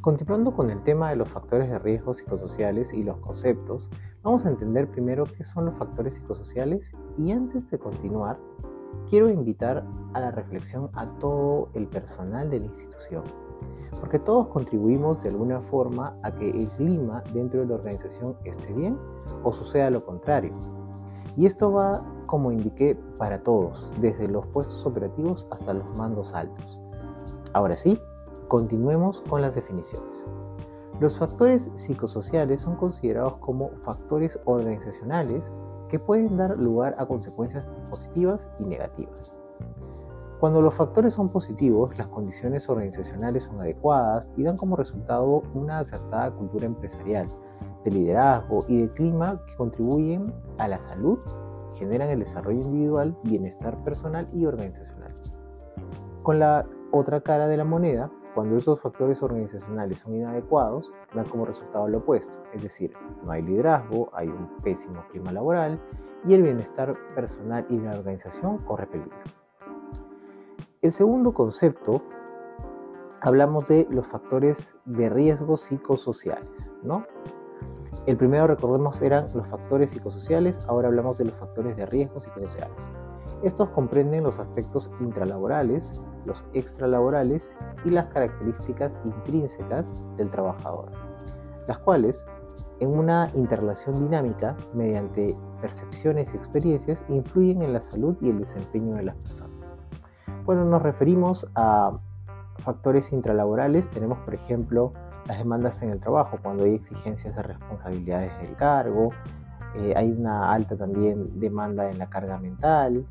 Continuando con el tema de los factores de riesgo psicosociales y los conceptos, vamos a entender primero qué son los factores psicosociales y antes de continuar, quiero invitar a la reflexión a todo el personal de la institución, porque todos contribuimos de alguna forma a que el clima dentro de la organización esté bien o suceda lo contrario. Y esto va, como indiqué, para todos, desde los puestos operativos hasta los mandos altos. Ahora sí, Continuemos con las definiciones. Los factores psicosociales son considerados como factores organizacionales que pueden dar lugar a consecuencias positivas y negativas. Cuando los factores son positivos, las condiciones organizacionales son adecuadas y dan como resultado una acertada cultura empresarial, de liderazgo y de clima que contribuyen a la salud, generan el desarrollo individual, bienestar personal y organizacional. Con la otra cara de la moneda, cuando esos factores organizacionales son inadecuados, dan como resultado lo opuesto, es decir, no hay liderazgo, hay un pésimo clima laboral y el bienestar personal y la organización corre peligro. El segundo concepto, hablamos de los factores de riesgo psicosociales, ¿no? El primero, recordemos, eran los factores psicosociales, ahora hablamos de los factores de riesgo psicosociales. Estos comprenden los aspectos intralaborales, los extralaborales y las características intrínsecas del trabajador, las cuales, en una interrelación dinámica mediante percepciones y experiencias, influyen en la salud y el desempeño de las personas. Cuando nos referimos a factores intralaborales, tenemos, por ejemplo, las demandas en el trabajo, cuando hay exigencias de responsabilidades del cargo, eh, hay una alta también demanda en la carga mental,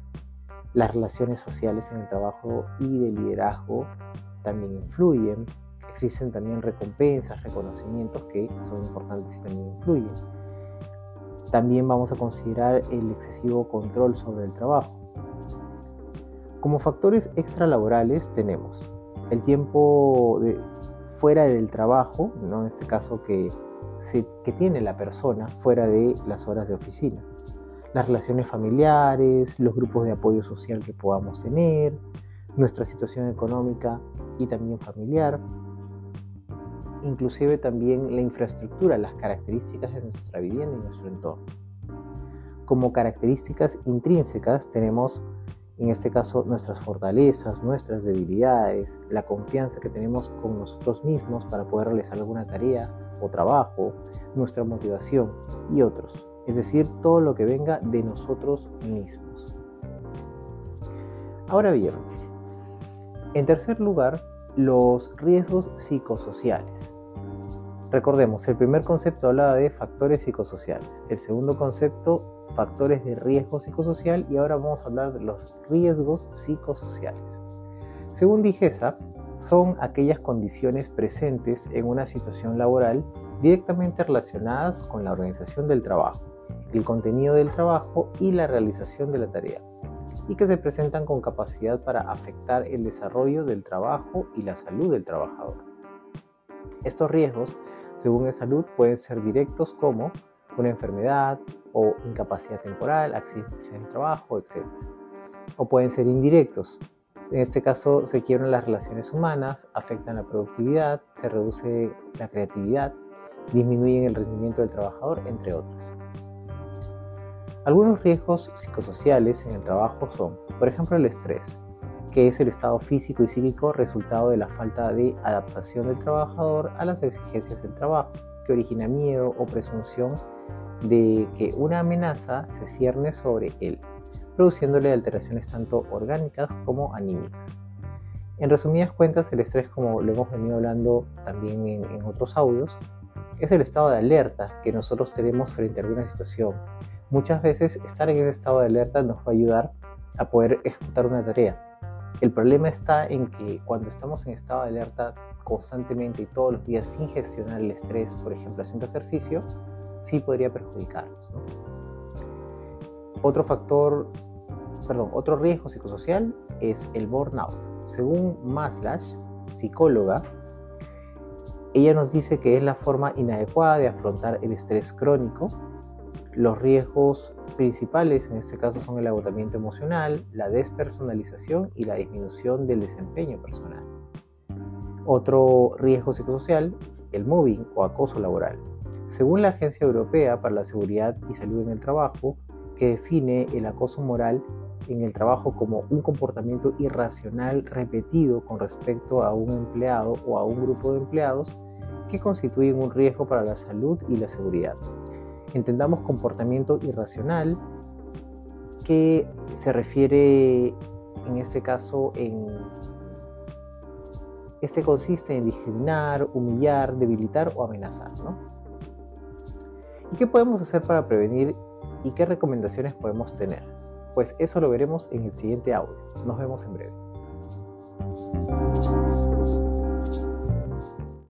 las relaciones sociales en el trabajo y de liderazgo también influyen, existen también recompensas, reconocimientos que son importantes y también influyen. También vamos a considerar el excesivo control sobre el trabajo. Como factores extralaborales tenemos el tiempo de, fuera del trabajo, ¿no? en este caso que que tiene la persona fuera de las horas de oficina. Las relaciones familiares, los grupos de apoyo social que podamos tener, nuestra situación económica y también familiar, inclusive también la infraestructura, las características de nuestra vivienda y nuestro entorno. Como características intrínsecas tenemos en este caso nuestras fortalezas, nuestras debilidades, la confianza que tenemos con nosotros mismos para poder realizar alguna tarea o trabajo, nuestra motivación y otros. Es decir, todo lo que venga de nosotros mismos. Ahora bien, en tercer lugar, los riesgos psicosociales. Recordemos, el primer concepto hablaba de factores psicosociales, el segundo concepto factores de riesgo psicosocial y ahora vamos a hablar de los riesgos psicosociales. Según Digesa, son aquellas condiciones presentes en una situación laboral directamente relacionadas con la organización del trabajo, el contenido del trabajo y la realización de la tarea, y que se presentan con capacidad para afectar el desarrollo del trabajo y la salud del trabajador. Estos riesgos, según el salud, pueden ser directos como una enfermedad o incapacidad temporal, accidentes en el trabajo, etc. O pueden ser indirectos. En este caso se quiebran las relaciones humanas, afectan la productividad, se reduce la creatividad, disminuyen el rendimiento del trabajador, entre otros. Algunos riesgos psicosociales en el trabajo son, por ejemplo, el estrés, que es el estado físico y psíquico resultado de la falta de adaptación del trabajador a las exigencias del trabajo, que origina miedo o presunción de que una amenaza se cierne sobre él, produciéndole alteraciones tanto orgánicas como anímicas. En resumidas cuentas, el estrés, como lo hemos venido hablando también en, otros audios, es el estado de alerta que nosotros tenemos frente a alguna situación. Muchas veces estar en ese estado de alerta nos va a ayudar a poder ejecutar una tarea. El problema está en que cuando estamos en estado de alerta constantemente y todos los días sin gestionar el estrés, por ejemplo haciendo ejercicio, sí podría perjudicarnos. Otro factor, perdón, otro riesgo psicosocial es el burnout. Según Maslash, psicóloga, ella nos dice que es la forma inadecuada de afrontar el estrés crónico. Los riesgos principales en este caso son el agotamiento emocional, la despersonalización y la disminución del desempeño personal. Otro riesgo psicosocial, el mobbing o acoso laboral. Según la Agencia Europea para la Seguridad y Salud en el Trabajo, que define el acoso moral en el trabajo como un comportamiento irracional repetido con respecto a un empleado o a un grupo de empleados que constituyen un riesgo para la salud y la seguridad. Entendamos comportamiento irracional que se refiere en este caso en este consiste en discriminar, humillar, debilitar o amenazar. ¿no? ¿Y qué podemos hacer para prevenir y qué recomendaciones podemos tener? Pues eso lo veremos en el siguiente audio. Nos vemos en breve.